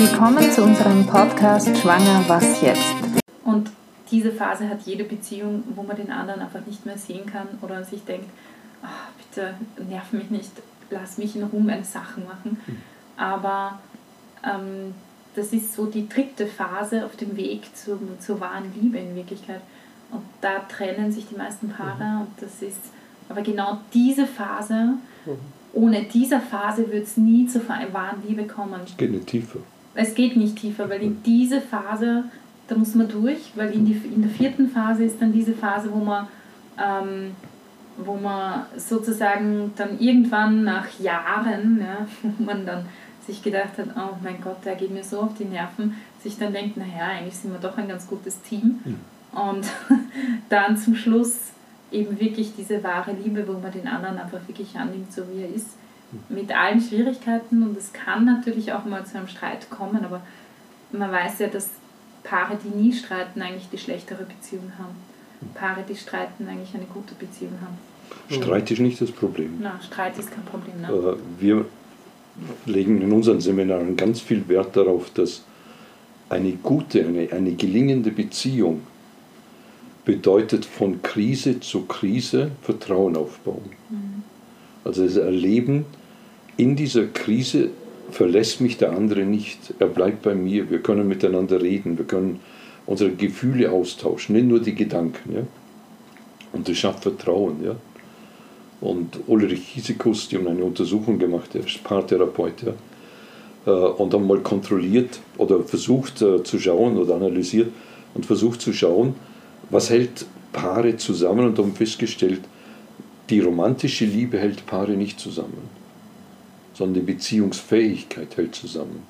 Willkommen zu unserem Podcast Schwanger, was jetzt? Und diese Phase hat jede Beziehung, wo man den anderen einfach nicht mehr sehen kann oder sich denkt, ach, bitte nerv mich nicht, lass mich in Ruhe meine Sachen machen. Aber ähm, das ist so die dritte Phase auf dem Weg zur, zur wahren Liebe in Wirklichkeit. Und da trennen sich die meisten Paare und das ist aber genau diese Phase, ohne diese Phase wird es nie zur wahren Liebe kommen. Es geht nicht tiefer. Es geht nicht tiefer, weil in diese Phase, da muss man durch, weil in, die, in der vierten Phase ist dann diese Phase, wo man, ähm, wo man sozusagen dann irgendwann nach Jahren, ja, wo man dann sich gedacht hat, oh mein Gott, der geht mir so auf die Nerven, sich dann denkt, naja, eigentlich sind wir doch ein ganz gutes Team. Und dann zum Schluss eben wirklich diese wahre Liebe, wo man den anderen einfach wirklich annimmt, so wie er ist, mit allen Schwierigkeiten. Und es kann natürlich auch mal zu einem Streit kommen, aber man weiß ja, dass Paare, die nie streiten, eigentlich die schlechtere Beziehung haben. Paare, die streiten, eigentlich eine gute Beziehung haben. Streit ist nicht das Problem. Na, Streit ist kein Problem. Ne? Wir legen in unseren Seminaren ganz viel Wert darauf, dass eine gute, eine, eine gelingende Beziehung bedeutet von Krise zu Krise Vertrauen aufbauen. Also das Erleben, in dieser Krise verlässt mich der andere nicht. Er bleibt bei mir. Wir können miteinander reden. Wir können unsere Gefühle austauschen, nicht nur die Gedanken. Ja? Und das schafft Vertrauen. Ja? Und Ulrich Hiesekus, die haben eine Untersuchung gemacht, der ist Paartherapeut, ja? äh, und haben mal kontrolliert oder versucht äh, zu schauen oder analysiert und versucht zu schauen, was hält Paare zusammen und haben festgestellt, die romantische Liebe hält Paare nicht zusammen, sondern die Beziehungsfähigkeit hält zusammen.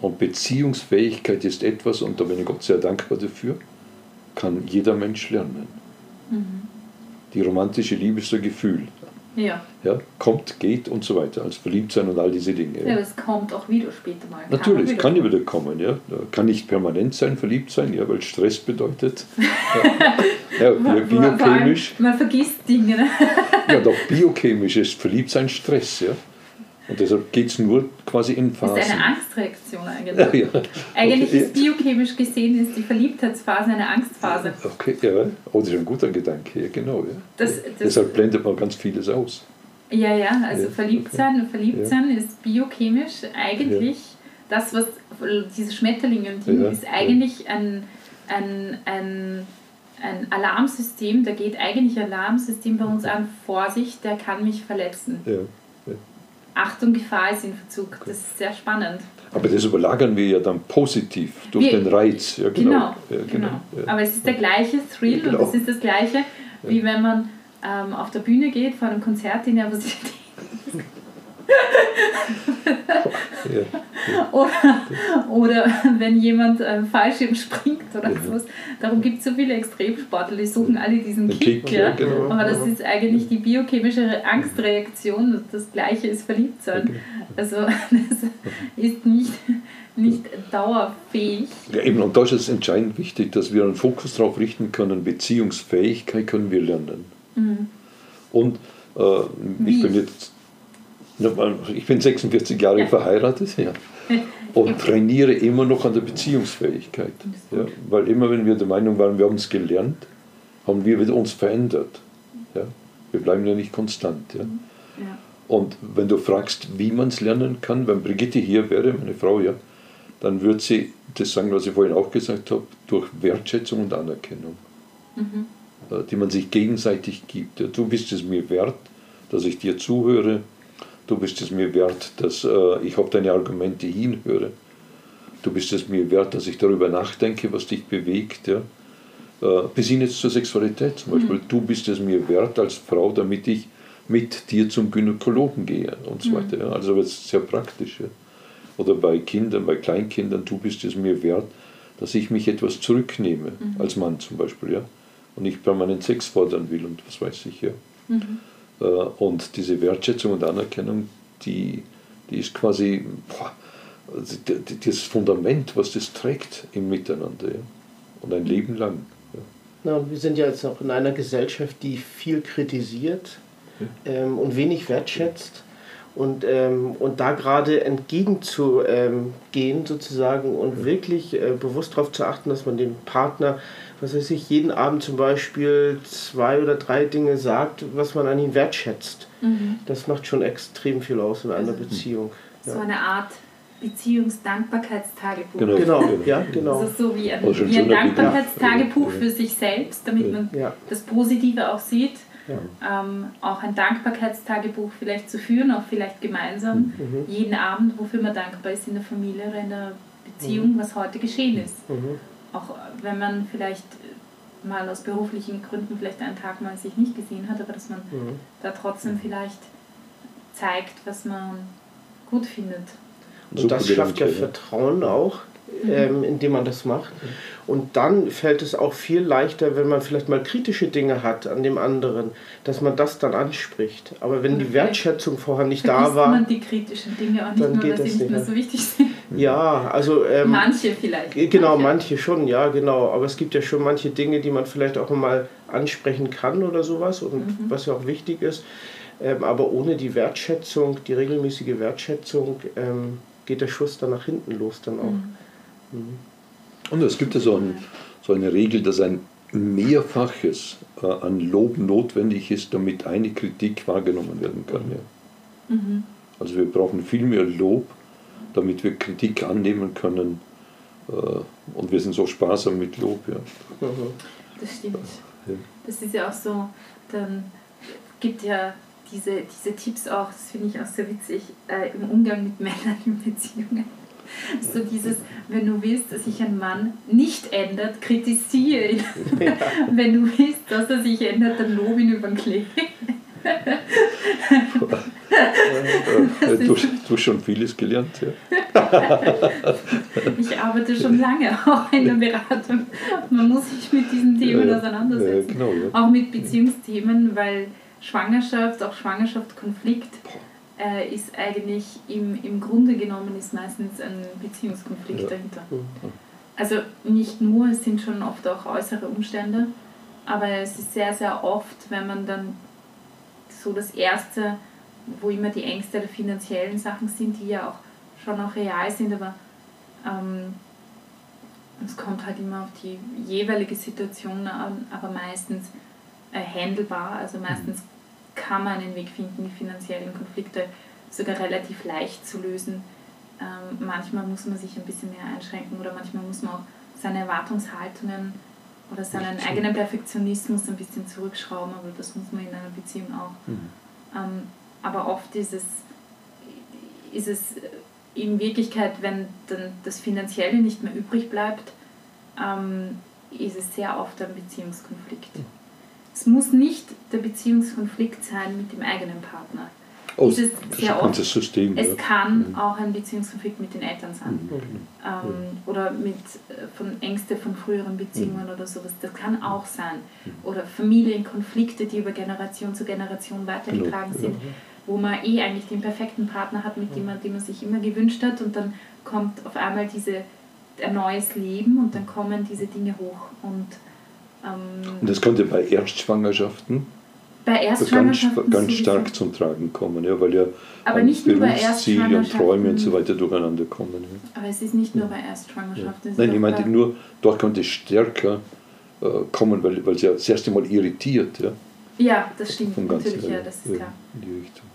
Und Beziehungsfähigkeit ist etwas, und da bin ich Gott sehr dankbar dafür, kann jeder Mensch lernen. Die romantische Liebe ist ein Gefühl. Ja. Ja, kommt, geht und so weiter, als Verliebtsein und all diese Dinge. ja, das kommt auch wieder später mal. Natürlich, wieder kann ja wieder kommen. Ja. Kann nicht permanent sein, verliebt sein, ja, weil Stress bedeutet. ja, ja, biochemisch. Man vergisst Dinge. Ne? Ja, doch biochemisch ist Verliebtsein Stress. Ja. Und deshalb geht es nur quasi in Das Phasen. ist eine Angstreaktion eigentlich. Ja, ja. Eigentlich Okay, ist biochemisch gesehen ist die Verliebtheitsphase eine Angstphase. Okay, ja, oh, das ist ein guter Gedanke, ja, genau. Ja. Das, das, Deshalb blendet man ganz vieles aus. ja, ja, also Ja, Verliebtsein, Verliebtsein ist biochemisch eigentlich das, was diese Schmetterlinge und Ja, ist eigentlich ein, ein, ein, ein Alarmsystem, da geht eigentlich ein Alarmsystem bei uns an, Vorsicht, der kann mich verletzen. Ja. Achtung, Gefahr ist in Verzug. Das ist sehr spannend. Aber das überlagern wir ja dann positiv durch Wir- den Reiz. Ja, Genau, genau. Ja, genau. Ja. Aber es ist der gleiche Thrill Ja, genau. und es ist das gleiche, wie wenn man ähm, auf der Bühne geht vor einem Konzert, die Nervosität. Ja. Oder, oder wenn jemand ähm, Fallschirm springt oder Ja. sowas. Darum gibt es so viele Extremsportler, die suchen alle diesen Kick. Kick, ja. genau. Aber das ist eigentlich die biochemische Angstreaktion. und Das gleiche ist Verliebtsein. Also das ist nicht, nicht dauerfähig. Ja, eben, und da ist es entscheidend wichtig, dass wir einen Fokus darauf richten können, Beziehungsfähigkeit können wir lernen. Und äh, ich bin jetzt, ich bin 46 Jahre Ja. verheiratet, ja, und trainiere immer noch an der Beziehungsfähigkeit. Ja, weil immer, wenn wir der Meinung waren, wir haben es gelernt, haben wir uns verändert. Ja. Wir bleiben ja nicht konstant. Ja. Ja. Und wenn du fragst, wie man es lernen kann, wenn Brigitte hier wäre, meine Frau, ja, dann würde sie das sagen, was ich vorhin auch gesagt habe, durch Wertschätzung und Anerkennung, äh, die man sich gegenseitig gibt. Du bist es mir wert, dass ich dir zuhöre. Du bist es mir wert, dass äh, ich auf deine Argumente hinhöre. Du bist es mir wert, dass ich darüber nachdenke, was dich bewegt. Ja. Äh, bis hin jetzt zur Sexualität zum Beispiel. Du bist es mir wert als Frau, damit ich mit dir zum Gynäkologen gehe und so weiter. Ja. Also das ist sehr praktisch. Ja. Oder bei Kindern, bei Kleinkindern, du bist es mir wert, dass ich mich etwas zurücknehme, als Mann zum Beispiel, ja. Und nicht permanent Sex fordern will und was weiß ich, ja. Äh, Und diese Wertschätzung und Anerkennung, die, die ist quasi boah, also das Fundament, was das trägt im Miteinander. Ja. Und ein Leben lang. Ja. Na, wir sind ja jetzt noch in einer Gesellschaft, die viel kritisiert ähm, und wenig wertschätzt. Und, ähm, und da gerade entgegenzugehen ähm, sozusagen und wirklich äh, bewusst darauf zu achten, dass man dem Partner, was weiß ich, jeden Abend zum Beispiel zwei oder drei Dinge sagt, was man an ihn wertschätzt. Mhm. Das macht schon extrem viel aus in einer also, Beziehung. Ja. So eine Art Beziehungsdankbarkeitstagebuch. Genau, genau, ja, genau. Das ist so wie ein, wie ein Dankbarkeitstagebuch für sich selbst, damit man das Positive auch sieht. Ja. Ähm, auch ein Dankbarkeitstagebuch vielleicht zu führen, auch vielleicht gemeinsam, mhm. jeden Abend, wofür man dankbar ist in der Familie oder in der Beziehung, mhm. was heute geschehen ist. Mhm. Auch wenn man vielleicht mal aus beruflichen Gründen vielleicht einen Tag mal sich nicht gesehen hat, aber dass man mhm. da trotzdem vielleicht zeigt, was man gut findet. Und das schafft ja Vertrauen auch. Ähm, indem man das macht. Und dann fällt es auch viel leichter, wenn man vielleicht mal kritische Dinge hat an dem anderen, dass man das dann anspricht. Aber wenn die Wertschätzung vorher nicht da war, man die kritischen Dinge auch nicht dann nur, geht weil sie nicht mehr so wichtig sind. Ja, also ähm, manche vielleicht. Genau, manche. manche schon, ja, genau. Aber es gibt ja schon manche Dinge, die man vielleicht auch mal ansprechen kann oder sowas und mhm. was ja auch wichtig ist. Ähm, aber ohne die Wertschätzung, die regelmäßige Wertschätzung, ähm, geht der Schuss dann nach hinten los dann auch. Mhm. Und es gibt ja so, ein, so eine Regel, dass ein Mehrfaches äh, an Lob notwendig ist, damit eine Kritik wahrgenommen werden kann. Ja. Mhm. Also wir brauchen viel mehr Lob, damit wir Kritik annehmen können. Äh, und wir sind so sparsam mit Lob. Ja. Mhm. Das stimmt. Ja. Das ist ja auch so, dann gibt ja diese, diese Tipps auch, das finde ich auch sehr witzig, äh, im Umgang mit Männern in Beziehungen. So dieses, wenn du willst, dass sich ein Mann nicht ändert, kritisiere ihn. Ja. wenn du willst, dass er sich ändert, dann lob ihn über den Klee. du, hast schon vieles gelernt. Ja. ich arbeite schon lange auch in der Beratung. Man muss sich mit diesen Themen auseinandersetzen. Ja, genau, ja. Auch mit Beziehungsthemen, weil Schwangerschaft, auch Schwangerschaftskonflikt äh, ist eigentlich im, im Grunde genommen ist meistens ein Beziehungskonflikt ja. dahinter. Also nicht nur, es sind schon oft auch äußere Umstände, aber es ist sehr, sehr oft, wenn man dann so das Erste, wo immer die Ängste der finanziellen Sachen sind, die ja auch schon auch real sind, aber ähm, es kommt halt immer auf die jeweilige Situation an, aber meistens äh, handelbar, also meistens kann man einen Weg finden, die finanziellen Konflikte sogar relativ leicht zu lösen. Ähm, manchmal muss man sich ein bisschen mehr einschränken oder manchmal muss man auch seine Erwartungshaltungen oder seinen eigenen Perfektionismus ein bisschen zurückschrauben, aber das muss man in einer Beziehung auch. Mhm. Ähm, aber oft ist es, ist es in Wirklichkeit, wenn dann das Finanzielle nicht mehr übrig bleibt, ähm, ist es sehr oft ein Beziehungskonflikt. Mhm. Es muss nicht der Beziehungskonflikt sein mit dem eigenen Partner. Oh, ist es sehr oft. System, es ja. kann mhm. auch ein Beziehungskonflikt mit den Eltern sein. Mhm. Ähm, oder mit äh, von Ängste von früheren Beziehungen mhm. oder sowas. Das kann auch sein. Mhm. Oder Familienkonflikte, die über Generation zu Generation weitergetragen genau. sind, wo man eh eigentlich den perfekten Partner hat, mit dem man, den man sich immer gewünscht hat und dann kommt auf einmal diese, ein neues Leben und dann kommen diese Dinge hoch. Und ähm, und das könnte bei Erstschwangerschaften bei Erstschwangerschaften ganz, ganz stark zum Tragen kommen, ja, weil ja aber nicht nur bei und Träume und so weiter durcheinander kommen. Ja. Aber es ist nicht nur bei Erstschwangerschaften. Ja. Nein, ich meinte nur, dort könnte es stärker äh, kommen, weil, weil es ja das erste Mal irritiert. Ja, ja das stimmt natürlich, ja, das ist klar.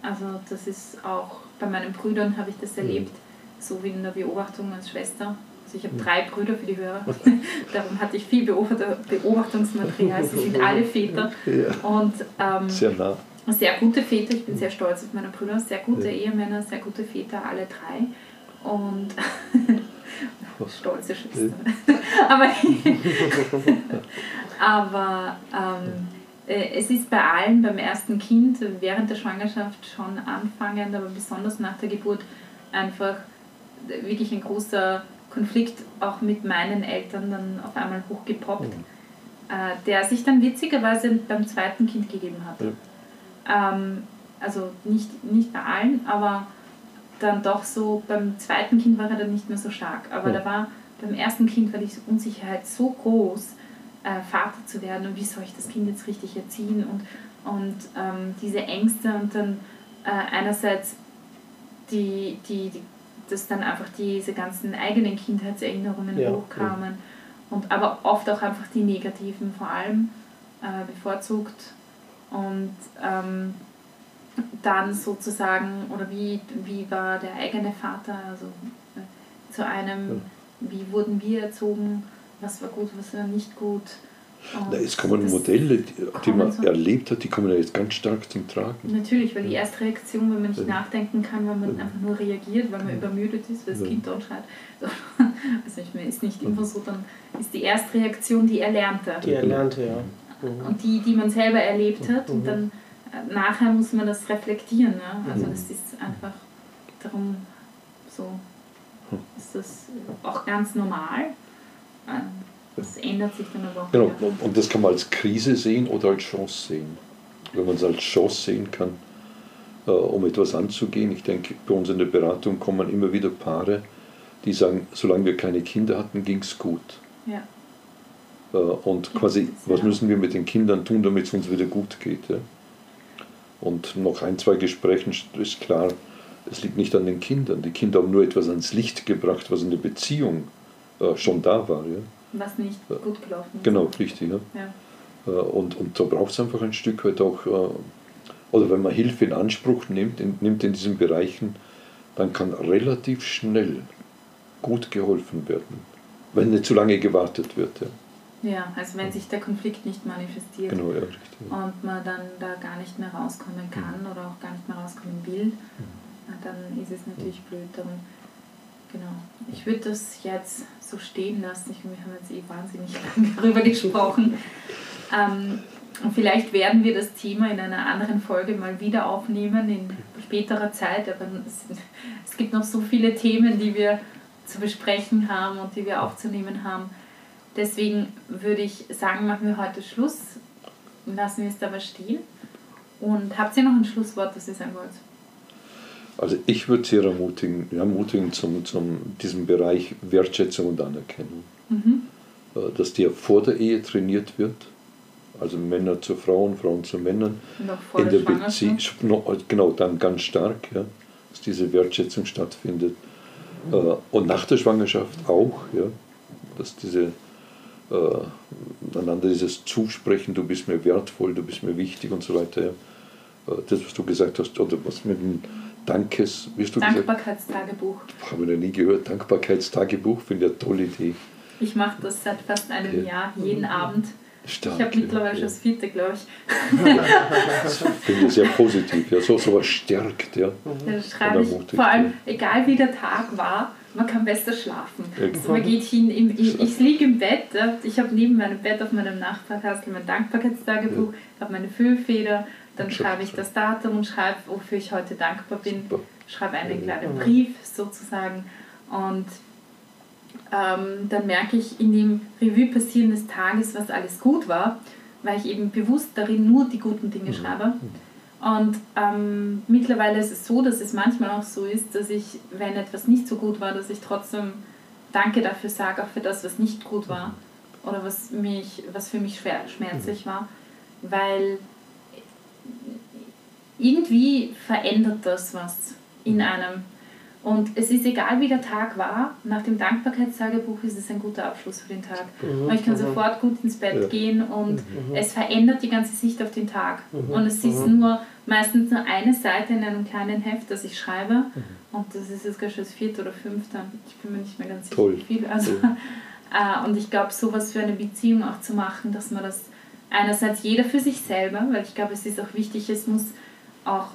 Also das ist auch, bei meinen Brüdern habe ich das erlebt, so wie in der Beobachtung als Schwester also ich habe drei Brüder für die Hörer, darum hatte ich viel Beobachtungsmaterial. Sie sind alle Väter ja. und ähm, sehr, nah. sehr gute Väter. Ich bin sehr stolz auf meine Brüder, sehr gute ja. Ehemänner, sehr gute Väter, alle drei. Und stolze Schwester. aber aber ähm, äh, es ist bei allen beim ersten Kind während der Schwangerschaft schon anfangend, aber besonders nach der Geburt einfach wirklich ein großer Konflikt auch mit meinen Eltern dann auf einmal hochgepoppt, mhm. äh, der sich dann witzigerweise beim zweiten Kind gegeben hat. Ja. Ähm, also nicht, nicht bei allen, aber dann doch so, beim zweiten Kind war er dann nicht mehr so stark. Aber ja. da war beim ersten Kind war die Unsicherheit so groß, äh, Vater zu werden und wie soll ich das Kind jetzt richtig erziehen und, und ähm, diese Ängste und dann äh, einerseits die, die, die, dass dann einfach diese ganzen eigenen Kindheitserinnerungen Ja, hochkamen. Und aber oft auch einfach die negativen vor allem äh, bevorzugt. Und ähm, dann sozusagen, oder wie, wie war der eigene Vater, also äh, zu einem, wie wurden wir erzogen, was war gut, was war nicht gut. Und Na, es kommen das- Modelle, die, die kommen man so- erlebt hat, die kommen ja jetzt ganz stark zum Tragen. Natürlich, weil die erste Reaktion, wenn man nicht Ja. nachdenken kann, weil man Ja. einfach nur reagiert, weil man Ja. übermüdet ist, weil das Ja. Kind dort schreit. So. Also ich meine, ist nicht immer so, dann ist die erste Reaktion die erlernte. Die erlernte, ja. Mhm. Und die, die man selber erlebt hat. Und Mhm. dann äh, nachher muss man das reflektieren. Ne? Also Mhm. das ist einfach darum so, Hm. ist das auch ganz normal. Das ändert sich dann aber auch Genau, wieder. und, das kann man als Krise sehen oder als Chance sehen. Wenn man es als Chance sehen kann, äh, um etwas anzugehen. Ich denke, bei uns in der Beratung kommen immer wieder Paare, die sagen, solange wir keine Kinder hatten, ging es gut. Ja. Äh, und quasi, was müssen wir mit den Kindern tun, damit es uns wieder gut geht. Ja? Und nach ein, zwei Gesprächen ist klar, es liegt nicht an den Kindern. Die Kinder haben nur etwas ans Licht gebracht, was in der Beziehung äh, schon da war. Ja? Was nicht gut gelaufen ist. Genau, richtig. Ja? Ja. Äh, Und, und da braucht es einfach ein Stück weit auch, äh, oder wenn man Hilfe in Anspruch nimmt, in, nimmt in diesen Bereichen, dann kann relativ schnell gut geholfen werden, wenn nicht zu lange gewartet wird. Ja. Ja, also wenn sich der Konflikt nicht manifestiert Genau, ja, richtig. Ja. und man dann da gar nicht mehr rauskommen kann oder auch gar nicht mehr rauskommen will, na, dann ist es natürlich blöd. Darum, genau. Ich würde das jetzt so stehen lassen. Ich, wir haben jetzt eh wahnsinnig lange darüber gesprochen. Ähm, und vielleicht werden wir das Thema in einer anderen Folge mal wieder aufnehmen, in späterer Zeit. Aber es, es gibt noch so viele Themen, die wir zu besprechen haben und die wir aufzunehmen haben. Deswegen würde ich sagen, machen wir heute Schluss. Lassen wir es dabei stehen. Und habt ihr noch ein Schlusswort, das ihr sagen wollt? Also ich würde sehr ermutigen, ermutigen zum, zum diesem Bereich Wertschätzung und Anerkennung. Mhm. Äh, Dass der vor der Ehe trainiert wird, also Männer zu Frauen, Frauen zu Männern, in der der Beziehung, Schwangerschaft. genau, dann ganz stark, ja, dass diese Wertschätzung stattfindet. Äh, Und nach der Schwangerschaft auch, ja, dass diese äh, einander dieses Zusprechen, du bist mir wertvoll, du bist mir wichtig und so weiter. Ja. Äh, Das, was du gesagt hast, oder was mit dem Dankes, wie hast du gesagt? Dankbarkeitstagebuch. Habe ich noch nie gehört. Dankbarkeitstagebuch, finde ich eine tolle Idee. Ich mache das seit fast einem Ja. Jahr, jeden Abend. Stark. Ich habe mittlerweile ja, schon das vierte, glaube ich. Das finde ich sehr positiv. Ja, so sowas stärkt. Ja. Da schreibe ich, vor allem, ja. egal wie der Tag war, man kann besser schlafen. Ja. Also man geht hin, im, ich, ich liege im Bett, ja, ich habe neben meinem Bett auf meinem Nachbarkastel mein Dankbarkeitstagebuch, habe meine Füllfeder, dann schreibe ich das Datum und schreibe, wofür ich heute dankbar bin, Super. schreibe einen kleinen Brief sozusagen. Und ähm, dann merke ich in dem Revue passieren des Tages, was alles gut war, weil ich eben bewusst darin nur die guten Dinge schreibe. Und ähm, mittlerweile ist es so, dass es manchmal auch so ist, dass ich, wenn etwas nicht so gut war, dass ich trotzdem Danke dafür sage, auch für das, was nicht gut war oder was, mich, was für mich schwer, schmerzlich war, weil irgendwie verändert das was in einem. Und es ist egal, wie der Tag war, nach dem Dankbarkeitstagebuch ist es ein guter Abschluss für den Tag. Weil ich kann sofort gut ins Bett Ja. gehen und es verändert die ganze Sicht auf den Tag. Und es ist Mhm. nur meistens nur eine Seite in einem kleinen Heft, das ich schreibe. Und das ist jetzt gerade schon das vierte oder fünfte. Ich bin mir nicht mehr ganz sicher, Toll. wie viel. Also, äh, und ich glaube, sowas für eine Beziehung auch zu machen, dass man das einerseits jeder für sich selber, weil ich glaube, es ist auch wichtig, es muss auch,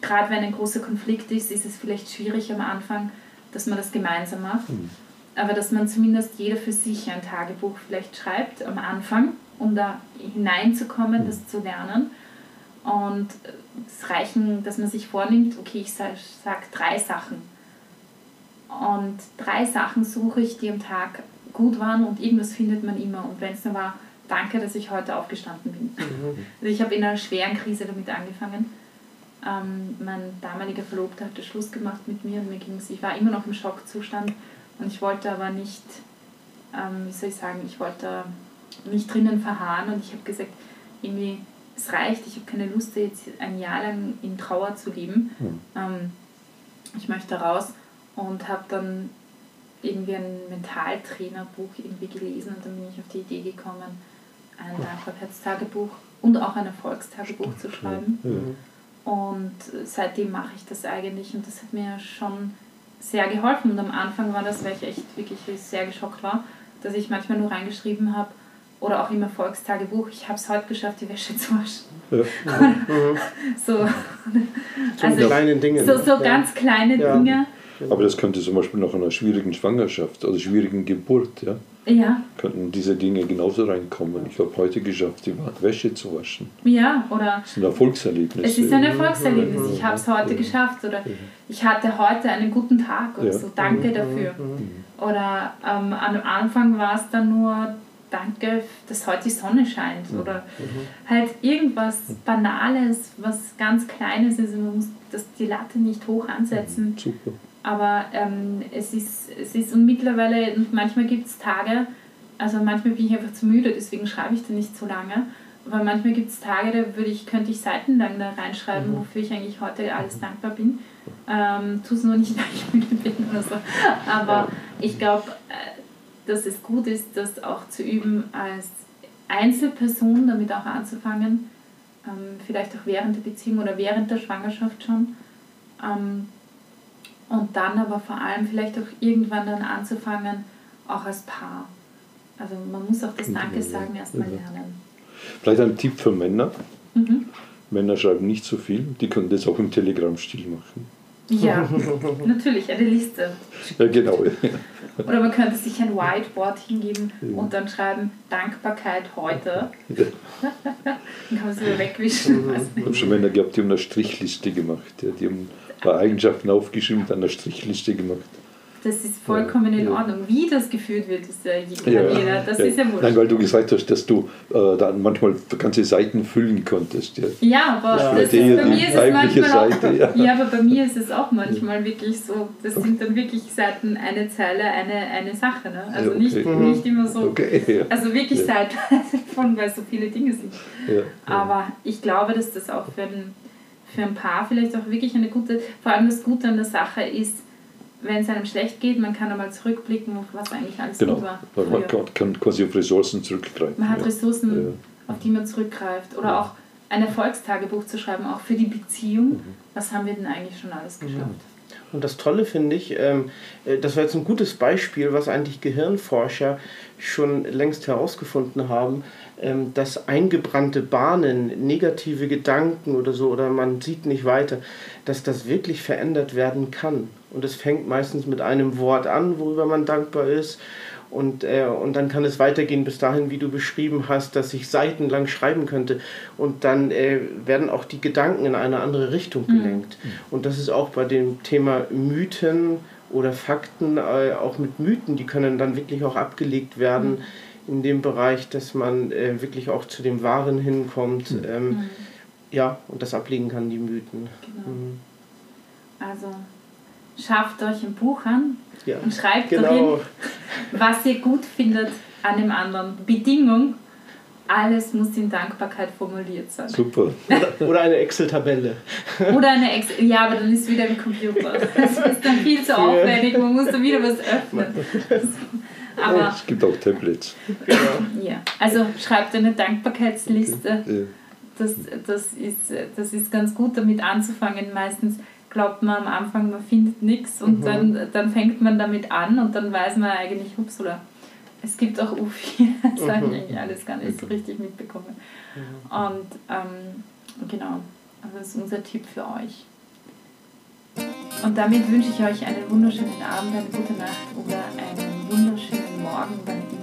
gerade wenn ein großer Konflikt ist, ist es vielleicht schwierig am Anfang, dass man das gemeinsam macht. Mhm. Aber dass man zumindest jeder für sich ein Tagebuch vielleicht schreibt am Anfang, um da hineinzukommen, Mhm. das zu lernen. Und es reichen, dass man sich vornimmt, okay, ich sage sag drei Sachen. Und drei Sachen suche ich, die am Tag gut waren und irgendwas findet man immer. Und wenn es nur war, danke, dass ich heute aufgestanden bin. Also ich habe in einer schweren Krise damit angefangen. Ähm, mein damaliger Verlobter hatte Schluss gemacht mit mir und mir ging's, ich war immer noch im Schockzustand und ich wollte aber nicht, ähm, wie soll ich sagen, ich wollte mich drinnen verharren und ich habe gesagt, irgendwie, es reicht, ich habe keine Lust, jetzt ein Jahr lang in Trauer zu leben. Mhm. Ähm, ich möchte raus und habe dann irgendwie ein Mentaltrainerbuch irgendwie gelesen und dann bin ich auf die Idee gekommen, ein Dankbarkeitstagebuch und auch ein Erfolgstagebuch zu schreiben. Ja. Und seitdem mache ich das eigentlich und das hat mir schon sehr geholfen. Und am Anfang war das, weil ich echt wirklich sehr geschockt war, dass ich manchmal nur reingeschrieben habe, oder auch im Erfolgstagebuch, ich habe es heute geschafft, die Wäsche zu waschen. Ja. So, So also, Dingen. so, so Ja. ganz kleine Ja. Dinge. Aber das könnte zum Beispiel nach einer schwierigen Schwangerschaft oder schwierigen Geburt, ja, Ja, könnten diese Dinge genauso reinkommen. Ich habe heute geschafft, die Wäsche zu waschen. ja, oder Das sind Erfolgserlebnisse. es ist ein Erfolgserlebnis, ich habe es heute geschafft oder ich hatte heute einen guten Tag oder Ja. so, danke dafür. Oder ähm, am Anfang war es dann nur, danke, dass heute die Sonne scheint. Oder halt irgendwas Banales, was ganz Kleines ist. Man muss das, die Latte nicht hoch ansetzen. Super. Aber ähm, es, ist, es ist, und mittlerweile, und manchmal gibt es Tage, also manchmal bin ich einfach zu müde, deswegen schreibe ich da nicht so lange. Aber manchmal gibt es Tage, da würde ich, könnte ich seitenlang da reinschreiben, wofür ich eigentlich heute alles dankbar bin. Ähm, tu es nur nicht, weil ich müde bin oder so. Aber ich glaube, äh, dass es gut ist, das auch zu üben als Einzelperson, damit auch anzufangen. Ähm, vielleicht auch während der Beziehung oder während der Schwangerschaft schon. Ähm, und dann aber vor allem vielleicht auch irgendwann dann anzufangen, auch als Paar. Also man muss auch das Danke sagen erstmal lernen. Vielleicht ein Tipp für Männer. Mhm. Männer schreiben nicht so viel, die können das auch im Telegram-Stil machen. Ja, natürlich, eine Liste. Ja, genau. Oder man könnte sich ein Whiteboard hingeben und dann schreiben Dankbarkeit heute. Dann kann man es wieder wegwischen. Ich habe schon Männer gehabt, die haben eine Strichliste gemacht. Ja, die haben paar Eigenschaften aufgeschrieben und dann eine Strichliste gemacht. das ist vollkommen in Ja. Ordnung. Wie das geführt wird, ist ja je- Ja. jeder. Das Ja. ist ja wurscht. Nein, weil du gesagt hast, dass du äh, dann manchmal ganze Seiten füllen konntest. Ja. Ja, aber Ja. das Die- ist, bei mir ist es manchmal auch. Seite, ja. Ja. aber bei mir ist es auch manchmal wirklich so. Das sind dann wirklich Seiten, eine Zeile, eine, eine Sache. Ne? Also Ja, okay. nicht, Mhm. nicht immer so. Okay, ja. Also wirklich Ja. seitenweise von, weil so viele Dinge sind. Ja. Aber ich glaube, dass das auch für ein, für ein Paar vielleicht auch wirklich eine gute, vor allem das Gute an der Sache ist, wenn es einem schlecht geht, man kann einmal zurückblicken, auf was eigentlich alles Genau. gut war. Weil man früher. kann, kann quasi auf Ressourcen zurückgreifen. Man hat ja. Ressourcen, Ja. auf die man zurückgreift. Oder Ja. auch ein Erfolgstagebuch zu schreiben, auch für die Beziehung. Mhm. Was haben wir denn eigentlich schon alles geschafft? Und das Tolle finde ich, ähm, äh, das war jetzt ein gutes Beispiel, was eigentlich Gehirnforscher schon längst herausgefunden haben, ähm, dass eingebrannte Bahnen, negative Gedanken oder so, oder man sieht nicht weiter, dass das wirklich verändert werden kann. Und es fängt meistens mit einem Wort an, worüber man dankbar ist. Und, äh, und dann kann es weitergehen bis dahin, wie du beschrieben hast, dass ich seitenlang schreiben könnte. Und dann äh, werden auch die Gedanken in eine andere Richtung gelenkt. Und das ist auch bei dem Thema Mythen oder Fakten, äh, auch mit Mythen, die können dann wirklich auch abgelegt werden in dem Bereich, dass man äh, wirklich auch zu dem Wahren hinkommt. Ähm, Ja, und das ablegen kann, die Mythen. Genau. Mhm. Also schafft euch ein Buch an Ja, und schreibt genau. darin, was ihr gut findet an dem anderen. Bedingung, alles muss in Dankbarkeit formuliert sein. Super. Oder, oder eine Excel-Tabelle. Oder eine Ex ja, aber dann ist wieder im Computer. Das ist dann viel zu aufwendig, man muss da wieder was öffnen. Aber Es gibt auch Tablets. ja, also schreibt eine Dankbarkeitsliste. Das, das, ist, das ist ganz gut, damit anzufangen. Meistens glaubt man am Anfang, man findet nichts und dann, dann fängt man damit an und dann weiß man eigentlich, ups, oder es gibt auch U4, das habe ich eigentlich alles gar nicht so richtig mitbekommen. Und ähm, genau, also das ist unser Tipp für euch. Und damit wünsche ich euch einen wunderschönen Abend, eine gute Nacht oder einen wunderschönen Morgen, wann